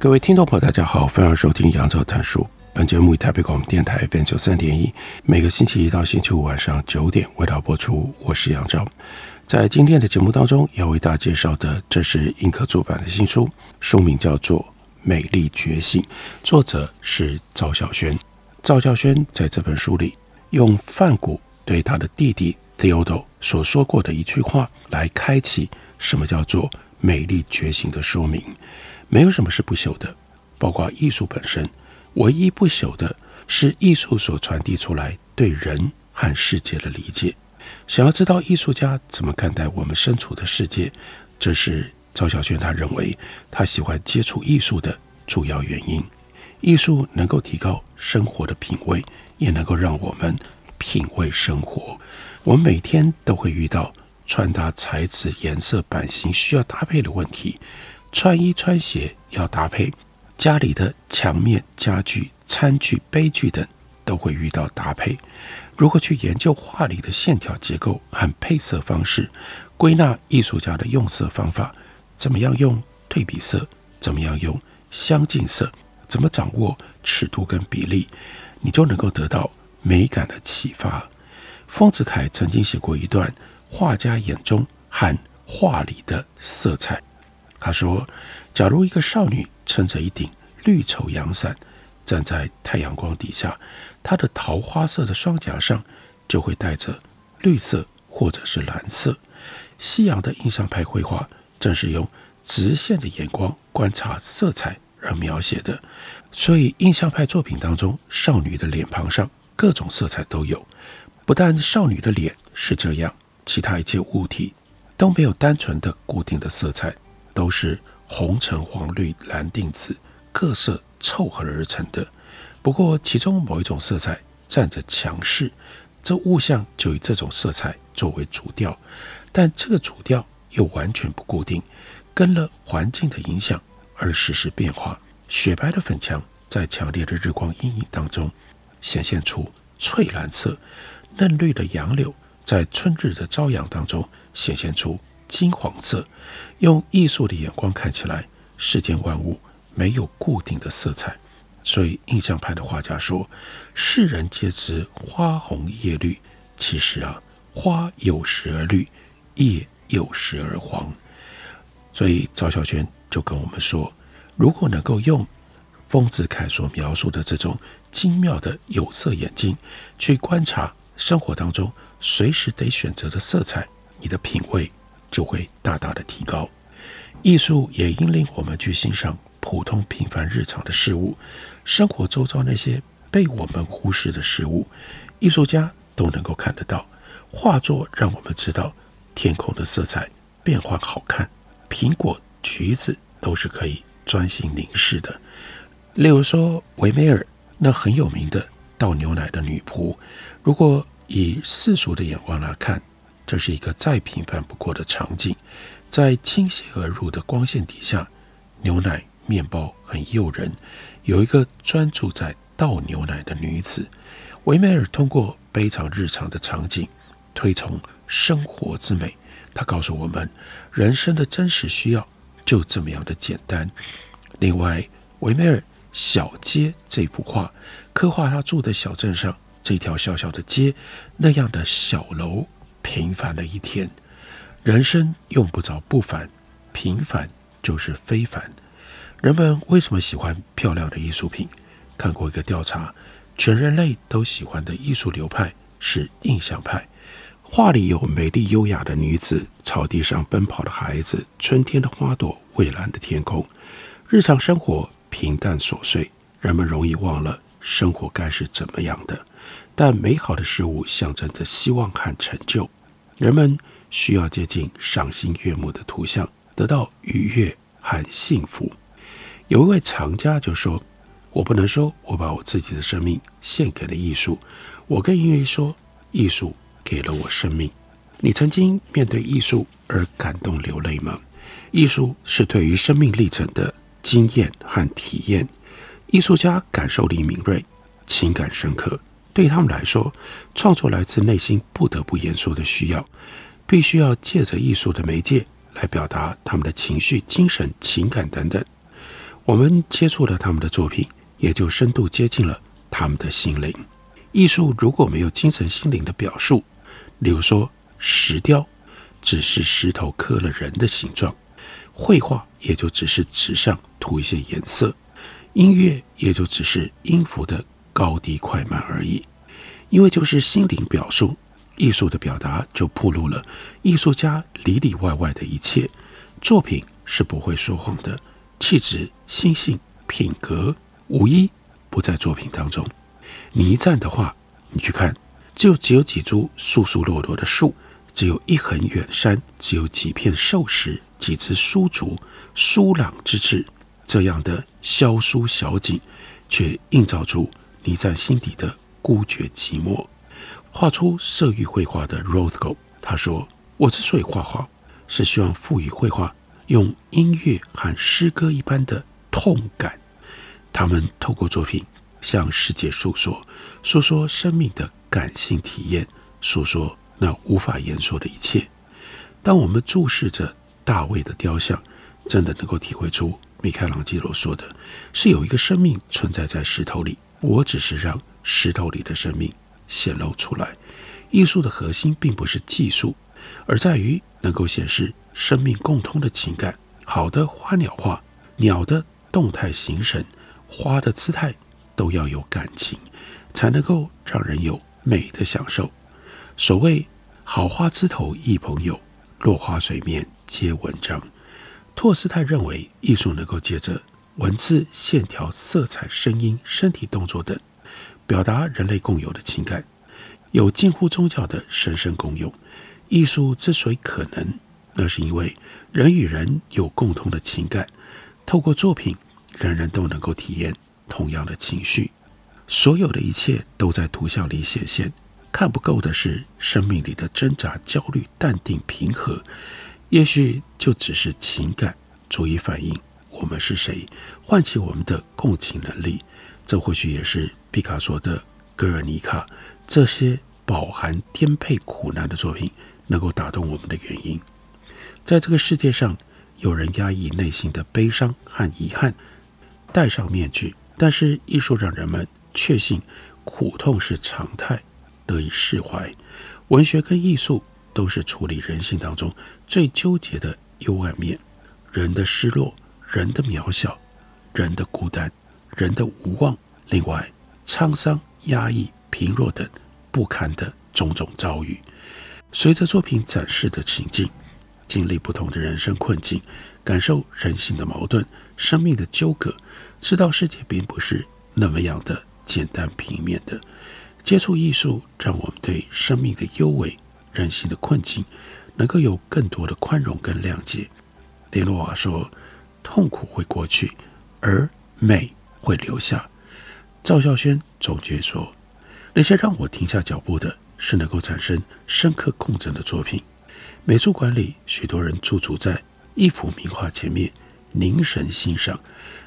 各位听众朋友，大家好，欢迎收听杨照谈书。本节目以台北广播电台 FM 九三点一，每个星期一到星期五晚上九点为大家播出。我是杨照。在今天的节目当中，要为大家介绍的，这是印刻出版的新书，书名叫做《美丽觉醒》，作者是赵小轩。赵小轩在这本书里，用梵谷对他的弟弟 Theodore 所说过的一句话，来开启什么叫做美丽觉醒的说明。没有什么是不朽的，包括艺术本身。唯一不朽的是艺术所传递出来对人和世界的理解。想要知道艺术家怎么看待我们身处的世界，这是赵小轩他认为他喜欢接触艺术的主要原因。艺术能够提高生活的品味，也能够让我们品味生活。我们每天都会遇到穿搭材质、颜色、版型需要搭配的问题。穿衣穿鞋要搭配，家里的墙面、家具、餐具、杯具等都会遇到搭配。如何去研究画里的线条结构和配色方式，归纳艺术家的用色方法，怎么样用对比色，怎么样用相近色，怎么掌握尺度跟比例，你就能够得到美感的启发。丰子恺曾经写过一段画家眼中和画里的色彩。他说：“假如一个少女撑着一顶绿绸阳伞，站在太阳光底下，她的桃花色的双颊上就会带着绿色或者是蓝色。西洋的印象派绘画正是用直线的眼光观察色彩而描写的，所以印象派作品当中，少女的脸庞上各种色彩都有。不但少女的脸是这样，其他一切物体都没有单纯的固定的色彩。”都是红橙黄绿蓝靛紫各色凑合而成的。不过，其中某一种色彩占着强势，这物象就以这种色彩作为主调。但这个主调又完全不固定，跟了环境的影响而时时变化。雪白的粉墙在强烈的日光阴影当中显现出翠蓝色，嫩绿的杨柳在春日的朝阳当中显现出。金黄色，用艺术的眼光看起来，世间万物没有固定的色彩，所以印象派的画家说：“世人皆知花红叶绿，其实啊，花有时而绿，叶有时而黄。”所以赵小轩就跟我们说：“如果能够用丰子恺所描述的这种精妙的有色眼睛去观察生活当中随时得选择的色彩，你的品味。”就会大大的提高，艺术也引领我们去欣赏普通平凡日常的事物，生活周遭那些被我们忽视的事物，艺术家都能够看得到。画作让我们知道天空的色彩变幻好看，苹果、橘子都是可以专心凝视的。例如说维梅尔那很有名的倒牛奶的女仆，如果以世俗的眼光来看。这是一个再平凡不过的场景，在倾泻而入的光线底下，牛奶、面包很诱人。有一个专注在倒牛奶的女子。维梅尔通过非常日常的场景，推崇生活之美。他告诉我们，人生的真实需要就这么样的简单。另外，维梅尔《小街》这幅画，刻画他住的小镇上这条小小的街，那样的小楼。平凡的一天，人生用不着不凡，平凡就是非凡。人们为什么喜欢漂亮的艺术品？看过一个调查，全人类都喜欢的艺术流派是印象派。画里有美丽优雅的女子，草地上奔跑的孩子，春天的花朵，蔚蓝的天空。日常生活平淡琐碎，人们容易忘了生活该是怎么样的。但美好的事物象征着希望和成就，人们需要接近赏心悦目的图像，得到愉悦和幸福。有一位藏家就说：“我不能说我把我自己的生命献给了艺术，我更愿意说，艺术给了我生命。”你曾经面对艺术而感动流泪吗？艺术是对于生命历程的经验和体验。艺术家感受力敏锐，情感深刻。对他们来说，创作来自内心不得不言说的需要，必须要借着艺术的媒介来表达他们的情绪、精神、情感等等。我们接触了他们的作品，也就深度接近了他们的心灵。艺术如果没有精神心灵的表述，例如说石雕，只是石头刻了人的形状；绘画也就只是纸上涂一些颜色；音乐也就只是音符的高低快慢而已，因为就是心灵表述，艺术的表达就暴露了艺术家里里外外的一切。作品是不会说谎的，气质、心性、品格无一不在作品当中。你一站的话，你去看，就只有几株疏疏落落的树，只有一横远山，只有几片瘦石，几只疏竹，疏朗之至，这样的萧疏小景，却映照出。你在心底的孤绝寂寞，画出色域绘画的 Rothko，他说：“我之所以画画，是希望赋予绘画用音乐和诗歌一般的痛感。他们透过作品向世界诉说，诉说生命的感性体验，诉说那无法言说的一切。当我们注视着大卫的雕像，真的能够体会出米开朗基罗说的是有一个生命存在在石头里。”我只是让石头里的生命显露出来。艺术的核心并不是技术，而在于能够显示生命共通的情感。好的花鸟画，鸟的动态形神，花的姿态都要有感情，才能够让人有美的享受。所谓好花枝头一朋友，落花水面皆文章。托斯泰认为，艺术能够借着文字、线条、色彩、声音、身体动作等，表达人类共有的情感，有近乎宗教的神圣功用。艺术之所以可能，那是因为人与人有共同的情感，透过作品，人人都能够体验同样的情绪。所有的一切都在图像里显现。看不够的是生命里的挣扎、焦虑、淡定、平和，也许就只是情感足以反映。我们是谁？唤起我们的共情能力，这或许也是毕卡索的《格尔尼卡》这些饱含颠沛苦难的作品能够打动我们的原因。在这个世界上，有人压抑内心的悲伤和遗憾，戴上面具；但是艺术让人们确信苦痛是常态，得以释怀。文学跟艺术都是处理人性当中最纠结的幽暗面，人的失落。人的渺小，人的孤单，人的无望，另外沧桑、压抑、贫弱等不堪的种种遭遇，随着作品展示的情境，经历不同的人生困境，感受人性的矛盾、生命的纠葛，知道世界并不是那么样的简单平面的。接触艺术，让我们对生命的幽微、人性的困境，能够有更多的宽容跟谅解。雷诺瓦说。痛苦会过去，而美会留下。赵孝轩总结说：“那些让我停下脚步的，是能够产生深刻共振的作品。美术馆里，许多人驻足在一幅名画前面，凝神欣赏；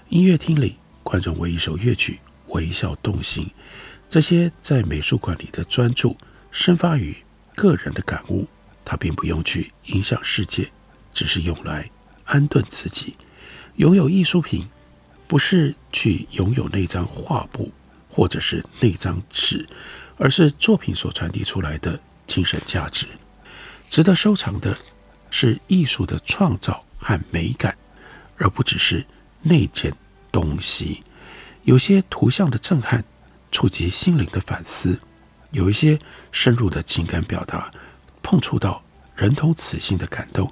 音乐厅里，观众为一首乐曲微笑动心。这些在美术馆里的专注，生发于个人的感悟。它并不用去影响世界，只是用来安顿自己。”拥有艺术品，不是去拥有那张画布或者是那张纸，而是作品所传递出来的精神价值。值得收藏的是艺术的创造和美感，而不只是那件东西。有些图像的震撼，触及心灵的反思；有一些深入的情感表达，碰触到人同此心的感动。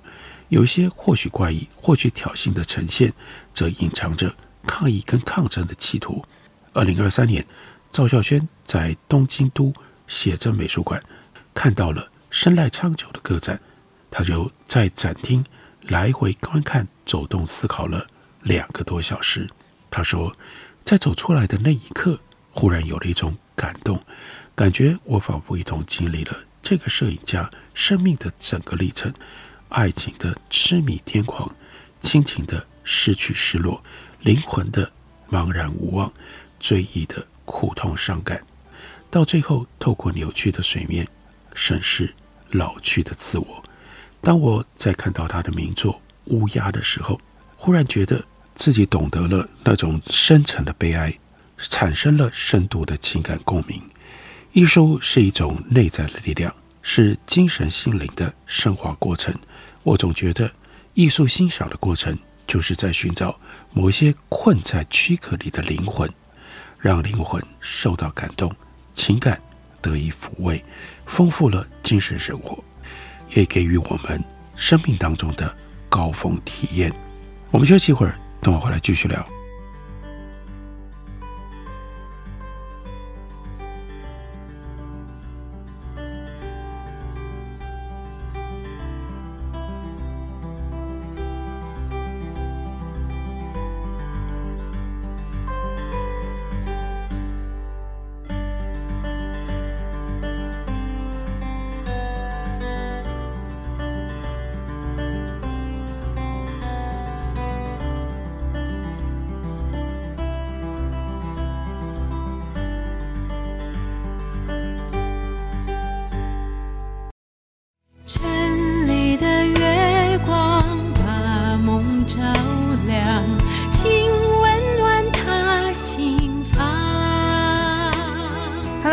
有些或许怪异、或许挑衅的呈现，则隐藏着抗议跟抗争的企图。二零二三年，赵孝轩在东京都写真美术馆看到了深籁长久的个展，他就在展厅来回观看、走动、思考了两个多小时。他说，在走出来的那一刻，忽然有了一种感动，感觉我仿佛一同经历了这个摄影家生命的整个历程：爱情的痴迷癫狂，亲情的失去失落，灵魂的茫然无望，追忆的苦痛伤感，到最后透过扭曲的水面审视老去的自我。当我在看到他的名作《乌鸦》的时候，忽然觉得自己懂得了那种深沉的悲哀，产生了深度的情感共鸣。艺术是一种内在的力量，是精神心灵的升华过程。我总觉得，艺术欣赏的过程，就是在寻找某一些困在躯壳里的灵魂，让灵魂受到感动，情感得以抚慰，丰富了精神生活。也给予我们生命当中的高峰体验。我们休息一会儿，等我回来继续聊。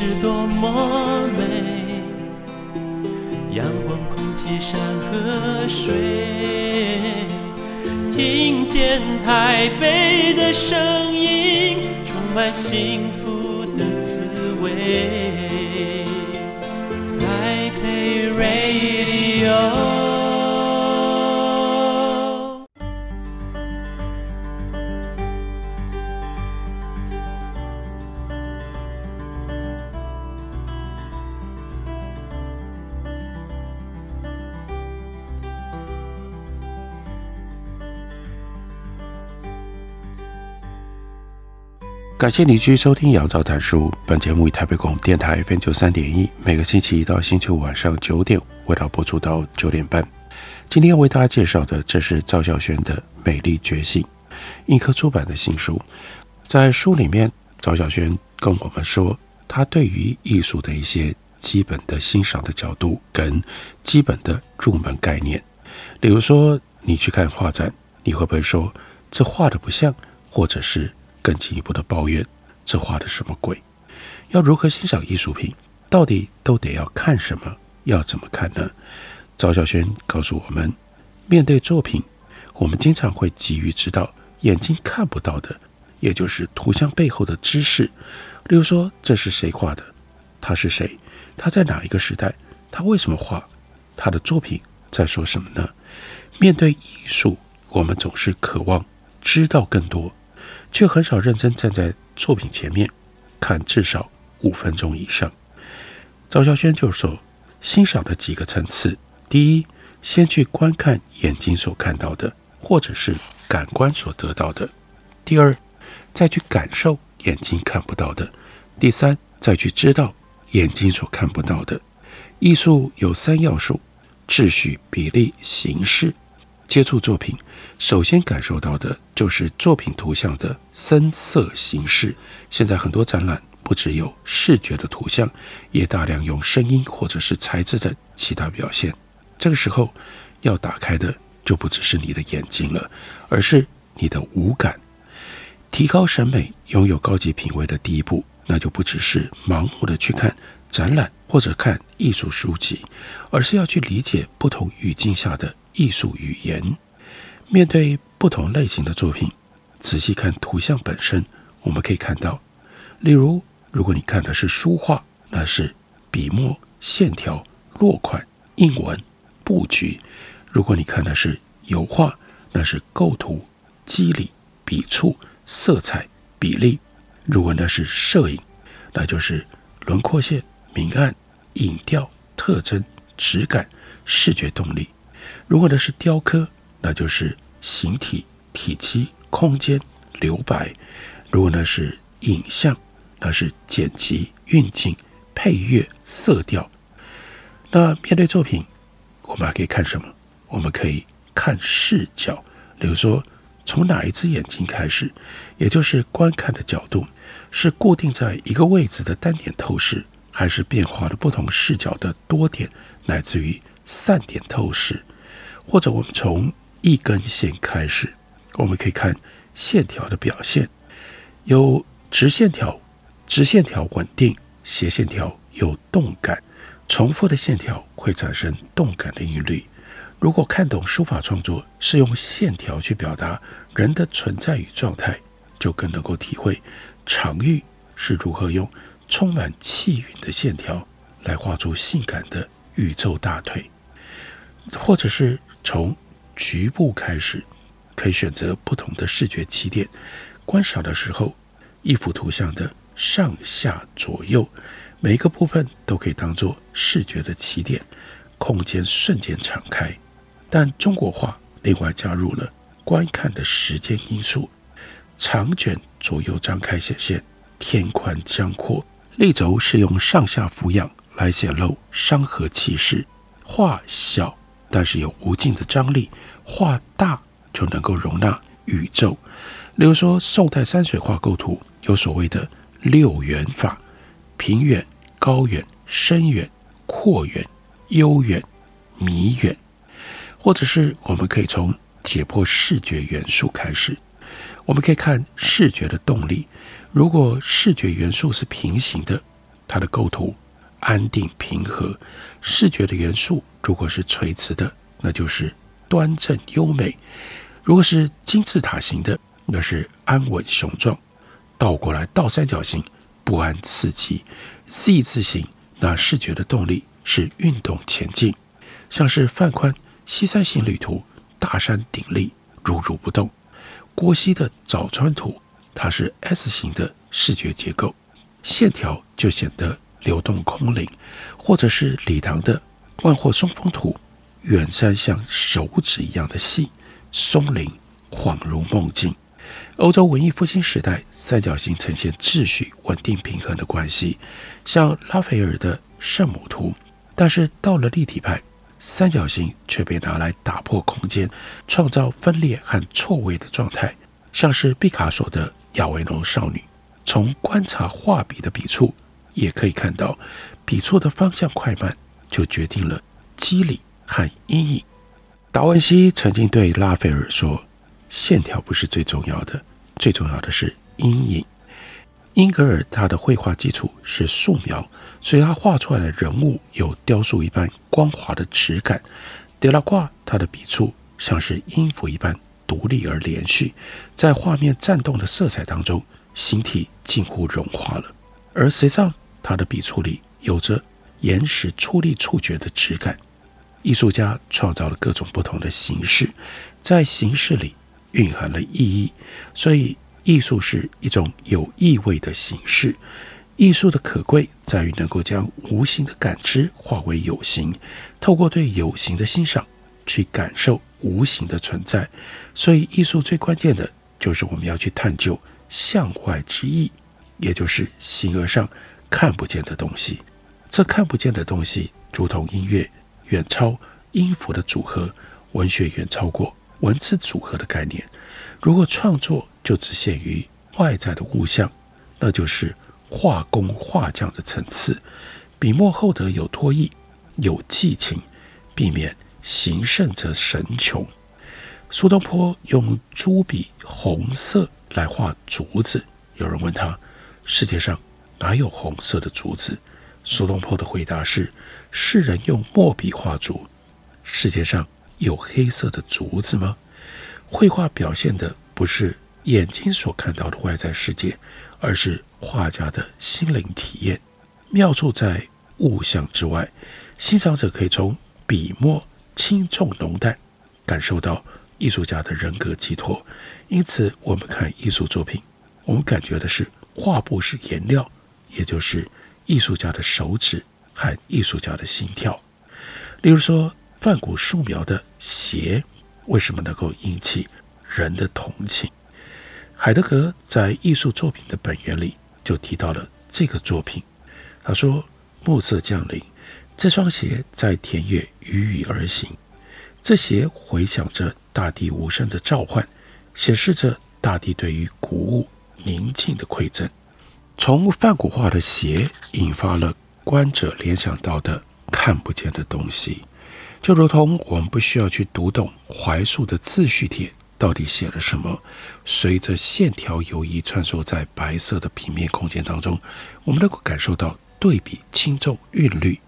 是多么美。阳光空气山和水听见台北的声音充满幸福的滋味。感谢你继续收听《杨照谈书》。本节目以台北广播电台 FM 九三点一，每个星期一到星期五晚上九点，为大家播出到九点半。今天要为大家介绍的，这是赵小轩的《美丽觉醒》，印刻出版的新书。在书里面，赵小轩跟我们说，他对于艺术的一些基本的欣赏的角度跟基本的入门概念。例如说，你去看画展，你会不会说这画的不像，或者是？更进一步的抱怨，这画的什么鬼？要如何欣赏艺术品？到底都得要看什么？要怎么看呢？赵小轩告诉我们，面对作品，我们经常会急于知道眼睛看不到的，也就是图像背后的知识。例如说，这是谁画的？他是谁？他在哪一个时代？他为什么画？他的作品在说什么呢？面对艺术，我们总是渴望知道更多。却很少认真站在作品前面看至少五分钟以上。赵孝轩就说，欣赏的几个层次：第一，先去观看眼睛所看到的，或者是感官所得到的；第二，再去感受眼睛看不到的；第三，再去知道眼睛所看不到的。艺术有三要素：秩序、比例、形式。接触作品，首先感受到的就是作品图像的声色形式。现在很多展览不只有视觉的图像，也大量用声音或者是材质的其他表现。这个时候，要打开的就不只是你的眼睛了，而是你的五感。提高审美、拥有高级品味的第一步，那就不只是盲目的去看展览或者看艺术书籍，而是要去理解不同语境下的艺术语言。面对不同类型的作品，仔细看图像本身，我们可以看到，例如，如果你看的是书画，那是笔墨、线条、落款、印文、布局；如果你看的是油画，那是构图、肌理、笔触。色彩、比例，如果那是摄影，那就是轮廓线、明暗、影调、特征、质感、视觉动力；如果那是雕刻，那就是形体、体积、空间、留白；如果那是影像，那是剪辑、运镜、配乐、色调。那面对作品，我们还可以看什么？我们可以看视角，比如说。从哪一只眼睛开始，也就是观看的角度，是固定在一个位置的单点透视，还是变化的不同视角的多点，乃至于散点透视？或者我们从一根线开始，我们可以看线条的表现，有直线条，直线条稳定，斜线条有动感，重复的线条会产生动感的韵律。如果看懂书法创作是用线条去表达人的存在与状态，就更能够体会常玉是如何用充满气韵的线条来画出性感的宇宙大腿。或者是从局部开始，可以选择不同的视觉起点，观赏的时候，一幅图像的上下左右每一个部分都可以当做视觉的起点，空间瞬间敞开。但中国画另外加入了观看的时间因素，长卷左右张开显现天宽江阔，立轴是用上下俯仰来显露山河气势。画小但是有无尽的张力，画大就能够容纳宇宙。例如说，宋代山水画构图有所谓的六远法：平远、高远、深远、阔远、悠远、迷远。或者是我们可以从解剖视觉元素开始，我们可以看视觉的动力。如果视觉元素是平行的，它的构图安定平和；视觉的元素如果是垂直的，那就是端正优美；如果是金字塔形的，那是安稳雄壮；倒过来倒三角形，不安刺激；Z 字形，那视觉的动力是运动前进，像是范宽。西山行旅图，大山鼎立，如如不动。郭熙的早川图，它是 S 型的视觉结构，线条就显得流动空灵；或者是李唐的万壑松风图，远山像手指一样的细，松林恍如梦境。欧洲文艺复兴时代，三角形呈现秩序、稳定、平衡的关系，像拉斐尔的圣母图。但是到了立体派。三角形却被拿来打破空间，创造分裂和错位的状态，像是毕卡索的《亚维农少女》。从观察画笔的笔触，也可以看到笔触的方向快慢，就决定了肌理和阴影。达文西曾经对拉斐尔说：“线条不是最重要的，最重要的是阴影。”英格尔他的绘画基础是素描。所以他画出来的人物有雕塑一般光滑的质感。德拉挂他的笔触像是音符一般独立而连续，在画面颤动的色彩当中，形体近乎融化了。而实际上他的笔触里有着岩石出力触觉的质感。艺术家创造了各种不同的形式，在形式里蕴含了意义，所以艺术是一种有意味的形式。艺术的可贵在于能够将无形的感知化为有形，透过对有形的欣赏去感受无形的存在。所以，艺术最关键的就是我们要去探究向外之意，也就是形而上看不见的东西。这看不见的东西，如同音乐远超音符的组合，文学远超过文字组合的概念。如果创作就只限于外在的物象，那就是。画工画匠的层次，笔墨厚德有托意，有寄情，避免形胜则神穷。苏东坡用朱笔红色来画竹子，有人问他：世界上哪有红色的竹子？苏东坡的回答是：世人用墨笔画竹，世界上有黑色的竹子吗？绘画表现的不是眼睛所看到的外在世界，而是画家的心灵体验。妙处在物象之外，欣赏者可以从笔墨轻重浓淡感受到艺术家的人格寄托。因此，我们看艺术作品，我们感觉的是画布是颜料，也就是艺术家的手指和艺术家的心跳。例如说，梵谷素描的鞋。为什么能够引起人的同情？海德格在艺术作品的本源里就提到了这个作品。他说：“暮色降临，这双鞋在田野踽踽而行，这鞋回响着大地无声的召唤，显示着大地对于谷物宁静的馈赠。从梵古画的鞋引发了观者联想到的看不见的东西。”就如同我们不需要去读懂怀素的自叙帖到底写了什么，随着线条游移穿梭在白色的平面空间当中，我们能够感受到对比、轻重、韵律。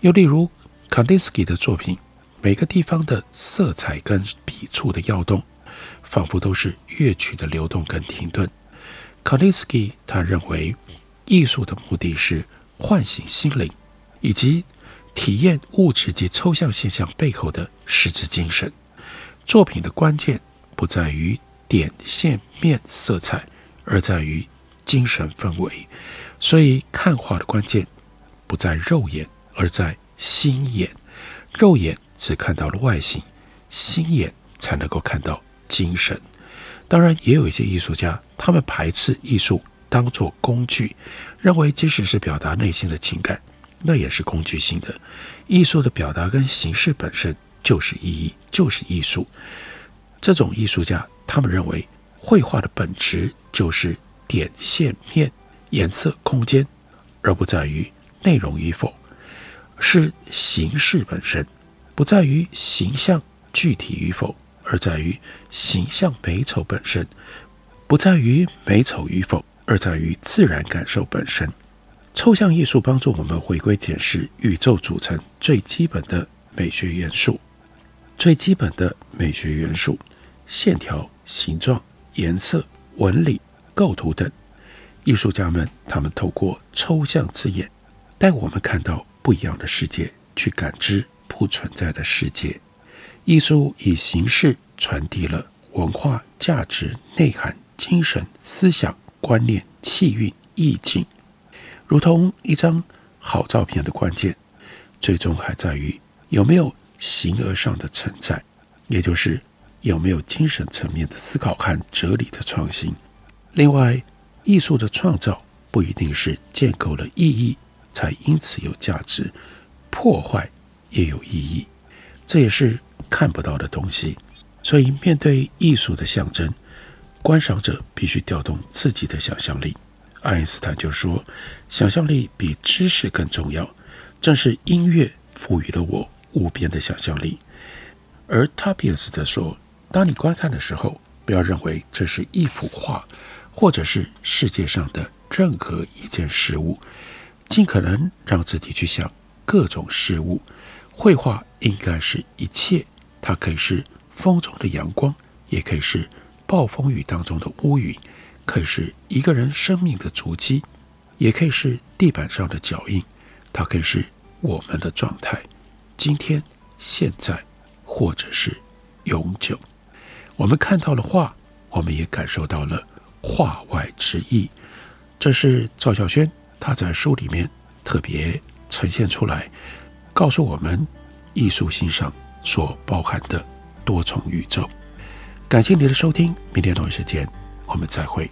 又例如康定斯基的作品，每个地方的色彩跟笔触的跃动，仿佛都是乐曲的流动跟停顿。卡利斯基他认为，艺术的目的是唤醒心灵，以及体验物质及抽象现象背后的实质精神。作品的关键不在于点、线、面、色彩，而在于精神氛围。所以，看画的关键不在肉眼，而在心眼。肉眼只看到了外形，心眼才能够看到精神。当然，也有一些艺术家，他们排斥艺术当作工具，认为即使是表达内心的情感。那也是工具性的，艺术的表达跟形式本身就是意义，就是艺术。这种艺术家，他们认为绘画的本质就是点、线、面、颜色、空间，而不在于内容与否，是形式本身，不在于形象具体与否，而在于形象美丑本身，不在于美丑与否，而在于自然感受本身。抽象艺术帮助我们回归检视宇宙组成最基本的美学元素，最基本的美学元素：线条、形状、颜色、纹理、构图等。艺术家们，他们透过抽象字眼，带我们看到不一样的世界，去感知不存在的世界。艺术以形式传递了文化价值、内涵、精神、思想、观念、气韵、意境。如同一张好照片的关键，最终还在于有没有形而上的存在，也就是有没有精神层面的思考和哲理的创新。另外，艺术的创造不一定是建构了意义才因此有价值，破坏也有意义，这也是看不到的东西。所以，面对艺术的象征，观赏者必须调动自己的想象力。爱因斯坦就说：“想象力比知识更重要。正是音乐赋予了我无边的想象力。”而塔比尔斯则说：“当你观看的时候，不要认为这是一幅画，或者是世界上的任何一件事物，尽可能让自己去想各种事物。绘画应该是一切，它可以是风中的阳光，也可以是暴风雨当中的乌云。”可以是一个人生命的足迹，也可以是地板上的脚印，它可以是我们的状态，今天、现在，或者是永久。我们看到了画，我们也感受到了画外之意。这是赵孝轩他在书里面特别呈现出来，告诉我们艺术欣赏所包含的多重宇宙。感谢您的收听，明天同一时间。我们再会。